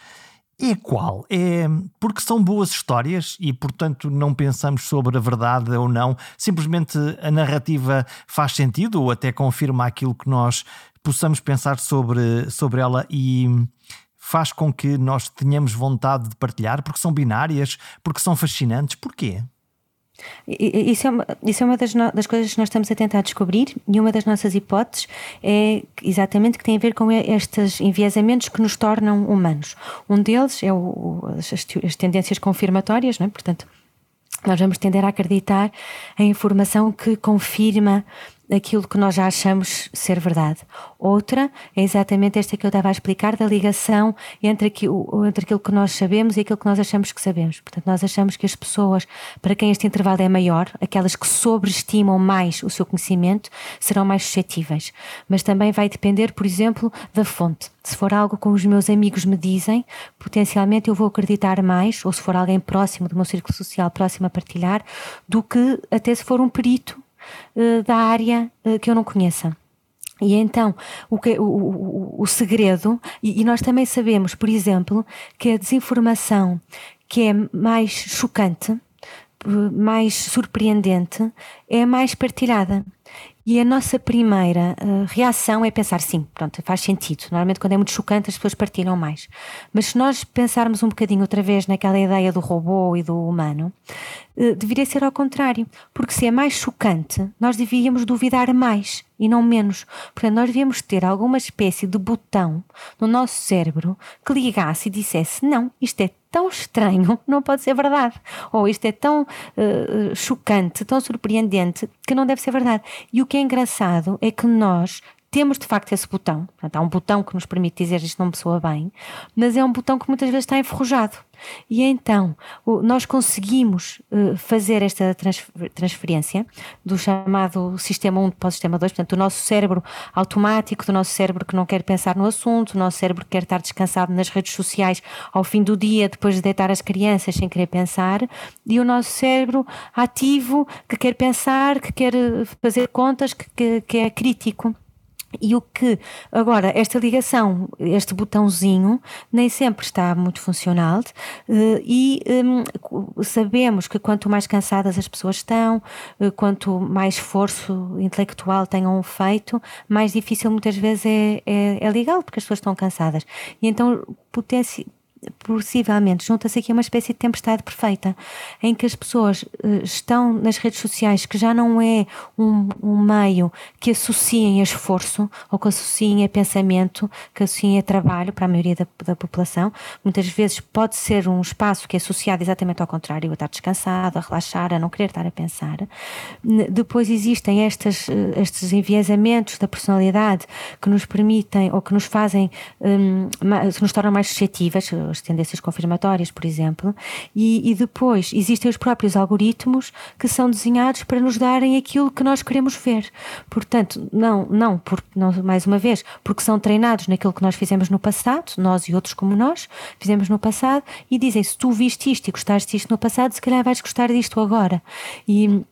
é qual? É porque são boas histórias e, portanto, não pensamos sobre a verdade ou não. Simplesmente a narrativa faz sentido ou até confirma aquilo que nós possamos pensar sobre, sobre ela e faz com que nós tenhamos vontade de partilhar, porque são binárias, porque são fascinantes. Porquê? Isso é uma, isso é uma das, no, das, coisas que nós estamos a tentar descobrir e uma das nossas hipóteses é exatamente que tem a ver com estes enviesamentos que nos tornam humanos. Um deles é o, as, as, tendências confirmatórias, não é? portanto, nós vamos tender a acreditar em informação que confirma aquilo que nós já achamos ser verdade. Outra é exatamente esta que eu estava a explicar, da ligação entre aquilo, entre aquilo que nós sabemos e aquilo que nós achamos que sabemos. Portanto, nós achamos que as pessoas para quem este intervalo é maior, aquelas que sobreestimam mais o seu conhecimento, serão mais suscetíveis. Mas também vai depender, por exemplo, da fonte. Se for algo como os meus amigos me dizem, potencialmente eu vou acreditar mais, ou se for alguém próximo do meu círculo social, próximo a partilhar, do que até se for um perito uh, da área uh, que eu não conheça. E então, o, que, o, o, o segredo, e, e, nós também sabemos, por exemplo, que a desinformação que é mais chocante, eh, mais surpreendente, é mais partilhada. E a nossa primeira uh, reação é pensar, sim, pronto, faz sentido. Normalmente, quando é muito chocante, as pessoas partilham mais. Mas se nós pensarmos um bocadinho outra vez naquela ideia do robô e do humano, uh, deveria ser ao contrário. Porque se é mais chocante, nós devíamos duvidar mais e não menos. Portanto, nós devíamos ter alguma espécie de botão no nosso cérebro que ligasse e dissesse: não, isto é tão estranho, não pode ser verdade. Ou isto é tão uh, chocante, tão surpreendente, que não deve ser verdade. E o que é engraçado é que nós temos de facto esse botão. Portanto, há um botão que nos permite dizer isto não me soa bem, mas é um botão que muitas vezes está enferrujado. E então nós conseguimos eh, fazer esta transferência do chamado sistema 1 para o sistema 2, portanto, do nosso cérebro automático, do nosso cérebro que não quer pensar no assunto, do nosso cérebro que quer estar descansado nas redes sociais ao fim do dia, depois de deitar as crianças sem querer pensar, e o nosso cérebro ativo que quer pensar, que quer eh, fazer contas, que, que, que é crítico. E o que, agora, esta ligação, este botãozinho, nem sempre está muito funcional eh, e um, sabemos que quanto mais cansadas as pessoas estão, eh, quanto mais esforço intelectual tenham feito, mais difícil muitas vezes é, é, é ligá-lo, porque as pessoas estão cansadas. E então, potencia, possivelmente junta-se aqui uma espécie de tempestade perfeita, em que as pessoas uh, estão nas redes sociais, que já não é um, um, meio que associem a esforço ou que associem a pensamento, que associem a trabalho para a maioria da, da, população. Muitas vezes pode ser um espaço que é associado exatamente ao contrário, a estar descansado, a relaxar, a não querer estar a pensar. Depois existem estas, uh, estes enviesamentos da personalidade que nos permitem ou que nos fazem, um, que nos tornam mais suscetíveis as tendências confirmatórias, por exemplo, e, e, depois existem os próprios algoritmos que são desenhados para nos darem aquilo que nós queremos ver. Portanto, não, não, por, não mais uma vez, porque são treinados naquilo que nós fizemos no passado, nós e outros como nós, fizemos no passado, e dizem: se tu viste isto e gostaste disto no passado, se calhar vais gostar disto agora. E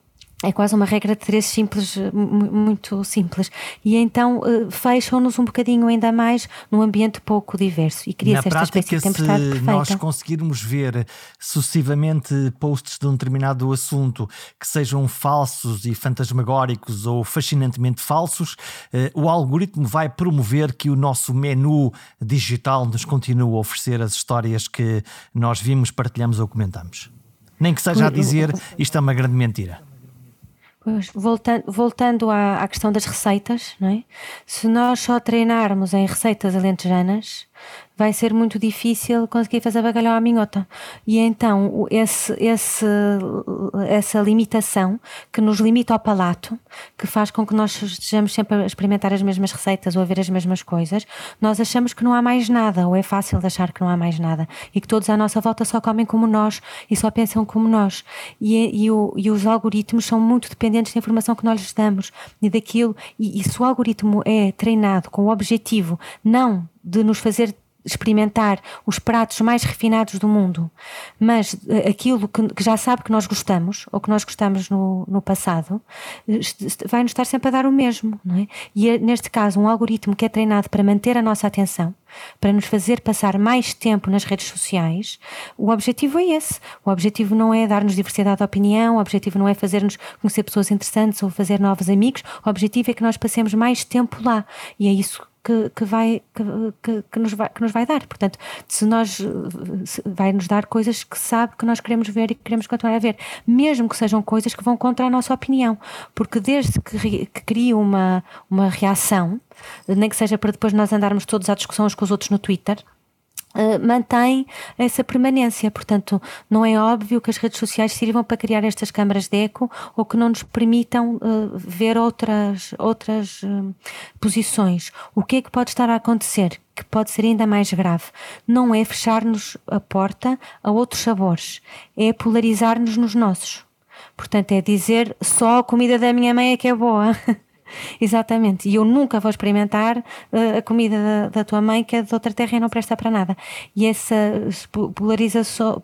é quase uma regra de três simples, muito simples. E então uh, fecham-nos um bocadinho ainda mais num ambiente pouco diverso. E cria-se esta espécie de tempestade se perfeita. nós conseguirmos ver sucessivamente posts de um determinado assunto que sejam falsos e fantasmagóricos ou fascinantemente falsos, uh, o algoritmo vai promover que o nosso menu digital nos continue a oferecer as histórias que nós vimos, partilhamos ou comentamos. Nem que seja a dizer isto é uma grande mentira. Pois, voltando, voltando à, à, questão das receitas, não é? se nós só treinarmos em receitas alentejanas, vai ser muito difícil conseguir fazer bagalhau à minhota. E então, esse, esse, essa limitação que nos limita ao palato, que faz com que nós estejamos sempre a experimentar as mesmas receitas ou a ver as mesmas coisas, nós achamos que não há mais nada, ou é fácil de achar que não há mais nada, e que todos à nossa volta só comem como nós e só pensam como nós. E, e, o, e os algoritmos são muito dependentes da informação que nós lhes damos e daquilo. E, e se o algoritmo é treinado com o objetivo não de nos fazer experimentar os pratos mais refinados do mundo, mas eh, aquilo que, que, já sabe que nós gostamos, ou que nós gostamos no, no passado, eh, vai-nos estar sempre a dar o mesmo, não é? E é, neste caso, um algoritmo que é treinado para manter a nossa atenção, para nos fazer passar mais tempo nas redes sociais, o objetivo é esse. O objetivo não é dar-nos diversidade de opinião, o objetivo não é fazer-nos conhecer pessoas interessantes ou fazer novos amigos, o objetivo é que nós passemos mais tempo lá. E é isso que, que, vai, que, que, nos vai, que nos vai dar. Portanto, se nós se vai nos dar coisas que sabe que nós queremos ver e que queremos continuar a ver, mesmo que sejam coisas que vão contra a nossa opinião, porque desde que, que cria uma, uma reação, nem que seja para depois nós andarmos todos à discussão uns com os outros no Twitter, Uh, mantém essa permanência. Portanto, não é óbvio que as redes sociais sirvam para criar estas câmaras de eco ou que não nos permitam uh, ver outras, outras uh, posições. O que é que pode estar a acontecer? Que pode ser ainda mais grave. Não é fechar-nos a porta a outros sabores, é polarizar-nos nos nossos. Portanto, é dizer só a comida da minha mãe é que é boa. Exatamente. E eu nunca vou experimentar uh, a comida da, da, tua mãe que é de outra terra e não presta para nada. E essa polarização,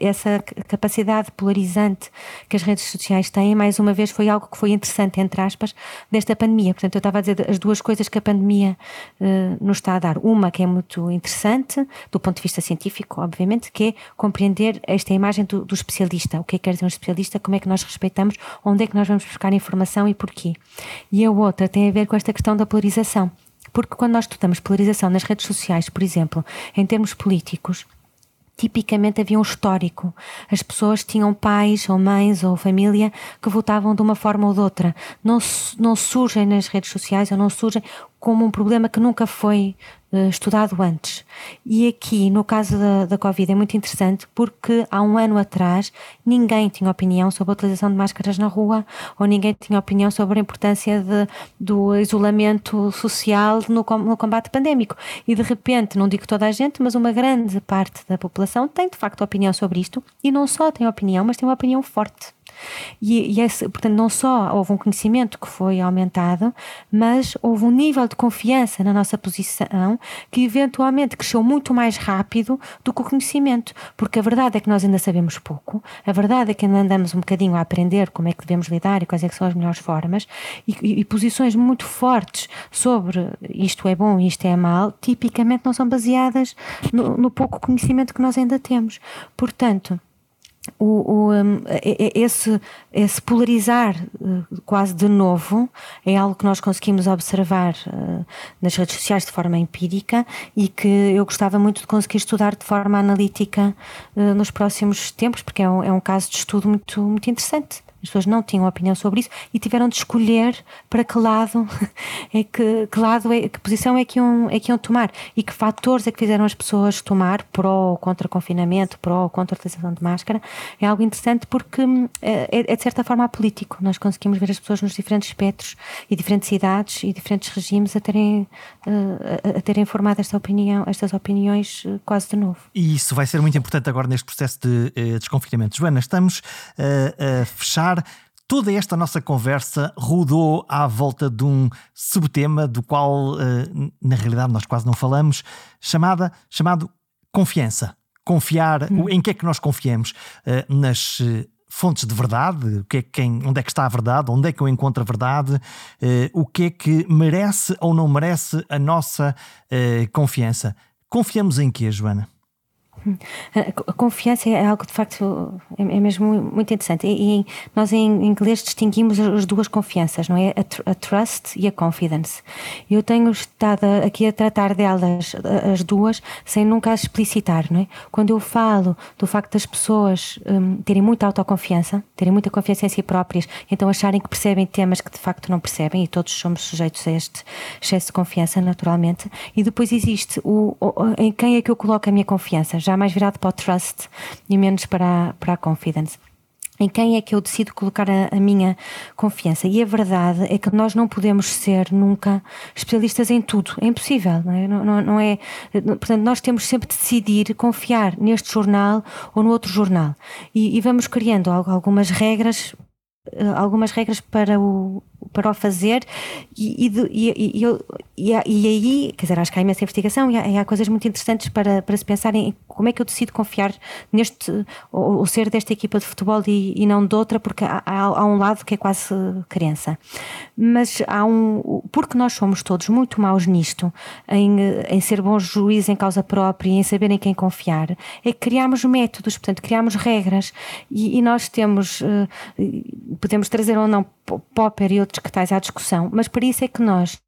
essa capacidade polarizante que as redes sociais têm, mais uma vez, foi algo que foi interessante, entre aspas, desta pandemia. Portanto, eu estava a dizer as duas coisas que a pandemia uh, nos está a dar. Uma que é muito interessante, do ponto de vista científico, obviamente, que é compreender esta imagem do, do especialista. O que é que quer dizer um especialista, como é que nós respeitamos, onde é que nós vamos buscar informação e porquê. E a outra tem a ver com esta questão da polarização. Porque quando nós estudamos polarização nas redes sociais, por exemplo, em termos políticos, tipicamente havia um histórico. As pessoas tinham pais ou mães ou família que votavam de uma forma ou de outra. Não, não surgem nas redes sociais ou não surgem como um problema que nunca foi estudado antes. E aqui, no caso da, da Covid, é muito interessante porque há um ano atrás ninguém tinha opinião sobre a utilização de máscaras na rua ou ninguém tinha opinião sobre a importância de, do isolamento social no, no combate pandémico. E de repente, não digo toda a gente, mas uma grande parte da população tem de facto opinião sobre isto e não só tem opinião, mas tem uma opinião forte. E, e esse, portanto, não só houve um conhecimento que foi aumentado, mas houve um nível de confiança na nossa posição que eventualmente cresceu muito mais rápido do que o conhecimento, porque a verdade é que nós ainda sabemos pouco, a verdade é que ainda andamos um bocadinho a aprender como é que devemos lidar e quais é são as melhores formas, e, e, e posições muito fortes sobre isto é bom e isto é mal, tipicamente não são baseadas no, no pouco conhecimento que nós ainda temos. Portanto, o, o, um, esse, esse polarizar uh, quase de novo é algo que nós conseguimos observar uh, nas redes sociais de forma empírica e que eu gostava muito de conseguir estudar de forma analítica uh, nos próximos tempos, porque é um, é um caso de estudo muito, muito interessante as pessoas não tinham opinião sobre isso e tiveram de escolher para que lado é que, que lado é, que posição é que iam, é que iam tomar e que fatores é que fizeram as pessoas tomar pró ou contra confinamento, pró ou contra a utilização de máscara. É algo interessante porque hum, é, é, de certa forma político. Nós conseguimos ver as pessoas nos diferentes espectros e diferentes idades e diferentes regimes a terem, uh, a, a terem formado esta opinião, estas opiniões uh, quase de novo. E isso vai ser muito importante agora neste processo de uh, desconfinamento. Joana, estamos a fechar toda esta nossa conversa rodou à volta de um subtema do qual, eh, na realidade, nós quase não falamos, chamada, chamado confiança. Confiar, hum. em que é que nós confiamos? Eh, nas eh, fontes de verdade, o que é quem, onde é que está a verdade, onde é que eu encontro a verdade, o que é que merece ou não merece a nossa confiança. Confiamos em quê, Joana? A confiança é algo de facto é, é mesmo muito interessante. E, nós em inglês distinguimos as duas confianças, não é? A, trust e a confidence. Eu tenho estado aqui a tratar delas, as duas, sem nunca as explicitar, não é? Quando eu falo do facto das pessoas um, terem muita autoconfiança, terem muita confiança em si próprias, então acharem que percebem temas que de facto não percebem, e todos somos sujeitos a este excesso de confiança, naturalmente. E depois existe o em quem é que eu coloco a minha confiança? Já mais virado para o trust e menos para para a confidence em quem é que eu decido colocar a, a, minha confiança. E a verdade é que nós não podemos ser nunca especialistas em tudo. É impossível, não é? Não, não, não é portanto, nós temos sempre de decidir confiar neste jornal ou no outro jornal. E, e vamos criando algumas regras eh, algumas regras para o, para o fazer e, e, e, e, e, aí, quer dizer, acho que há imensa investigação e há, e há, coisas muito interessantes para, para se pensar em como é que eu decido confiar neste, ou, ou ser desta equipa de futebol e, não de outra, porque há, há, um lado que é quase crença. Mas há um, porque nós somos todos muito maus nisto, em, em ser bons juízes em causa própria e em saber em quem confiar, é que criamos métodos, portanto, criamos regras e, nós temos, eh, podemos trazer ou não Popper e outros tais à discussão, mas para isso é que nós,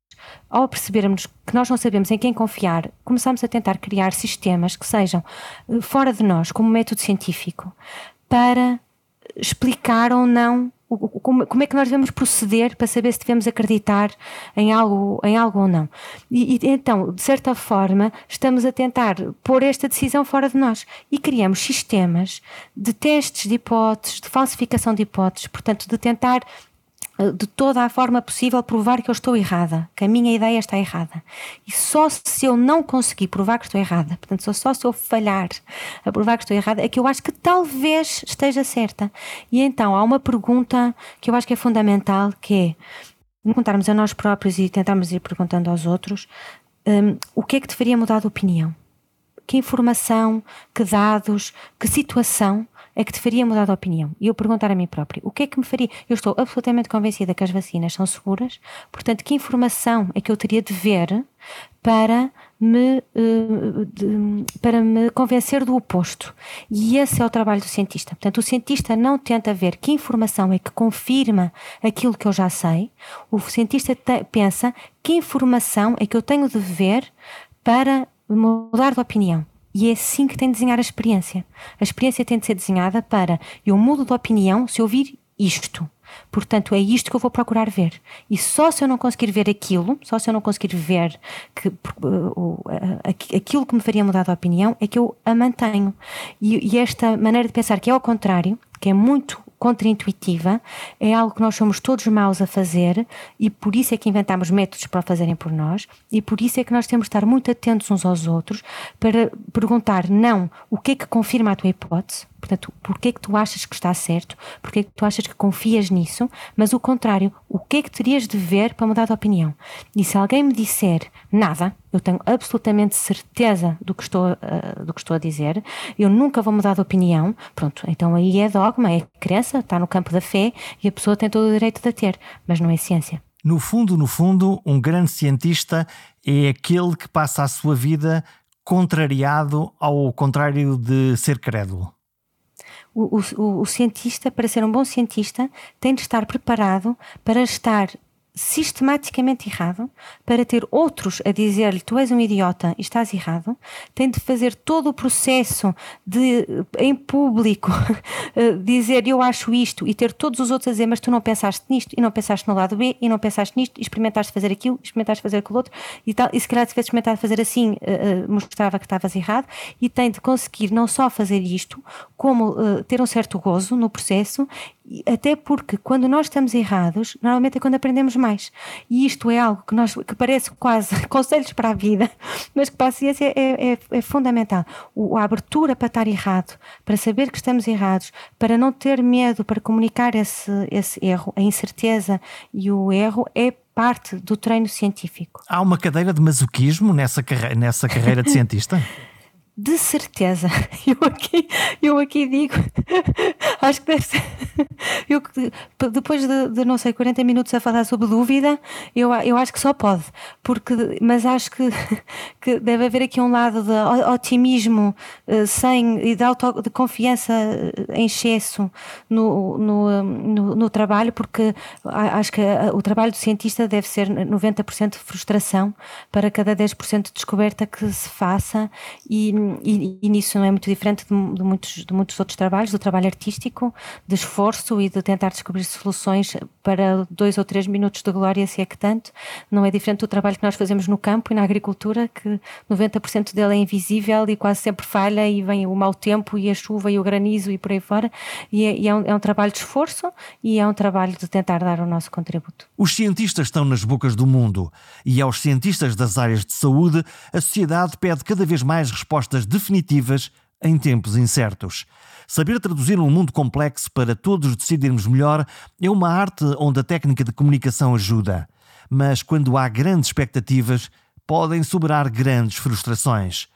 ao percebermos que nós não sabemos em quem confiar, começamos a tentar criar sistemas que sejam eh, fora de nós, como método científico, para explicar ou não como, como, é que nós devemos proceder para saber se devemos acreditar em algo, em algo ou não. E, e, então, de certa forma, estamos a tentar pôr esta decisão fora de nós e criamos sistemas de testes de hipóteses, de falsificação de hipóteses, portanto, de tentar de toda a forma possível provar que eu estou errada, que a minha ideia está errada. E só se eu não conseguir provar que estou errada, portanto, só se eu falhar a provar que estou errada, é que eu acho que talvez esteja certa. E então há uma pergunta que eu acho que é fundamental, que é perguntarmos a nós próprios e tentarmos ir perguntando aos outros um, o que é que te faria mudar de opinião? Que informação, que dados, que situação é que te faria mudar de opinião? E eu perguntar a mim próprio, o que é que me faria? Eu estou absolutamente convencida que as vacinas são seguras, portanto, que informação é que eu teria de ver para me, eh, para me convencer do oposto. E esse é o trabalho do cientista. Portanto, o cientista não tenta ver que informação é que confirma aquilo que eu já sei, o cientista pensa que informação é que eu tenho de ver para mudar de opinião. E é assim que tem de desenhar a experiência. A experiência tem de ser desenhada para eu mudo de opinião se ouvir isto. Portanto, é isto que eu vou procurar ver. E só se eu não conseguir ver aquilo, só se eu não conseguir ver que, uh, aquilo que me faria mudar de opinião, é que eu a mantenho. E, e esta maneira de pensar que é ao contrário, que é muito contraintuitiva, é algo que nós somos todos maus a fazer e por isso é que inventamos métodos para o fazerem por nós e por isso é que nós temos de estar muito atentos uns aos outros para perguntar não o que é que confirma a tua hipótese, portanto, porquê que tu achas que está certo, porquê que tu achas que confias nisso, mas o contrário, o que é que terias de ver para mudar de opinião? E se alguém me disser nada, eu tenho absolutamente certeza do que estou, uh, do que estou a dizer, eu nunca vou mudar de opinião, pronto, então aí é dogma, é crença, está no campo da fé e a pessoa tem todo o direito de a ter, mas não é ciência. No fundo, no fundo, um grande cientista é aquele que passa a sua vida contrariado ao contrário de ser crédulo. O, o, o, cientista, para ser um bom cientista, tem de estar preparado para estar sistematicamente errado, para ter outros a dizer-lhe tu és um idiota e estás errado, tem de fazer todo o processo de, em público, dizer eu acho isto e ter todos os outros a dizer mas tu não pensaste nisto e não pensaste no lado B e não pensaste nisto e experimentaste fazer aquilo, experimentaste fazer aquilo outro e tal, e se calhar se tivesse experimentado fazer assim uh, mostrava que estavas errado e tem de conseguir não só fazer isto, como ter um certo gozo no processo até porque quando nós estamos errados, normalmente é quando aprendemos. E isto é algo que, nós, que parece quase conselhos para a vida, mas que para a ciência é, é, é fundamental. O, a abertura para estar errado, para saber que estamos errados, para não ter medo, para comunicar esse, esse erro, a incerteza e o erro é parte do treino científico. Há uma cadeira de masoquismo nessa, carre nessa carreira de cientista? de certeza. Eu aqui, eu aqui digo, acho que deve ser eu, depois de, de, não sei, 40 minutos a falar sobre dúvida, eu, eu acho que só pode, porque, mas acho que, que deve haver aqui um lado de otimismo uh, sem, e de, auto, de confiança eh, em excesso no, no, no, no trabalho, porque acho que o trabalho do cientista deve ser 90% de frustração para cada 10% de descoberta que se faça, e, e, e nisso não é muito diferente de, de, muitos, de muitos outros trabalhos, do trabalho artístico, de esforço e de tentar descobrir soluções para dois ou três minutos de glória, se é que tanto. Não é diferente do trabalho que nós fazemos no campo e na agricultura, que 90% dele é invisível e quase sempre falha, e vem o mau tempo e a chuva e o granizo e por aí fora. E é, e é, um, é um trabalho de esforço e é um trabalho de tentar dar o nosso contributo. Os cientistas estão nas bocas do mundo e aos cientistas das áreas de saúde, a sociedade pede cada vez mais respostas definitivas em tempos incertos. Saber traduzir um mundo complexo para todos decidirmos melhor é uma arte onde a técnica de comunicação ajuda. Mas quando há grandes expectativas, podem sobrar grandes frustrações.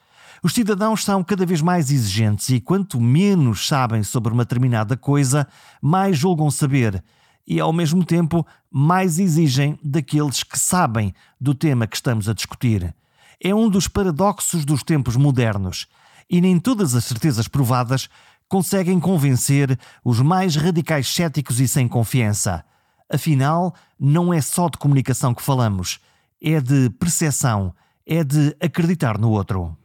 Os cidadãos são cada vez mais exigentes e quanto menos sabem sobre uma determinada coisa, mais julgam saber e, ao mesmo tempo, mais exigem daqueles que sabem do tema que estamos a discutir. É um dos paradoxos dos tempos modernos e nem todas as certezas provadas conseguem convencer os mais radicais céticos e sem confiança. Afinal, não é só de comunicação que falamos, é de percepção, é de acreditar no outro.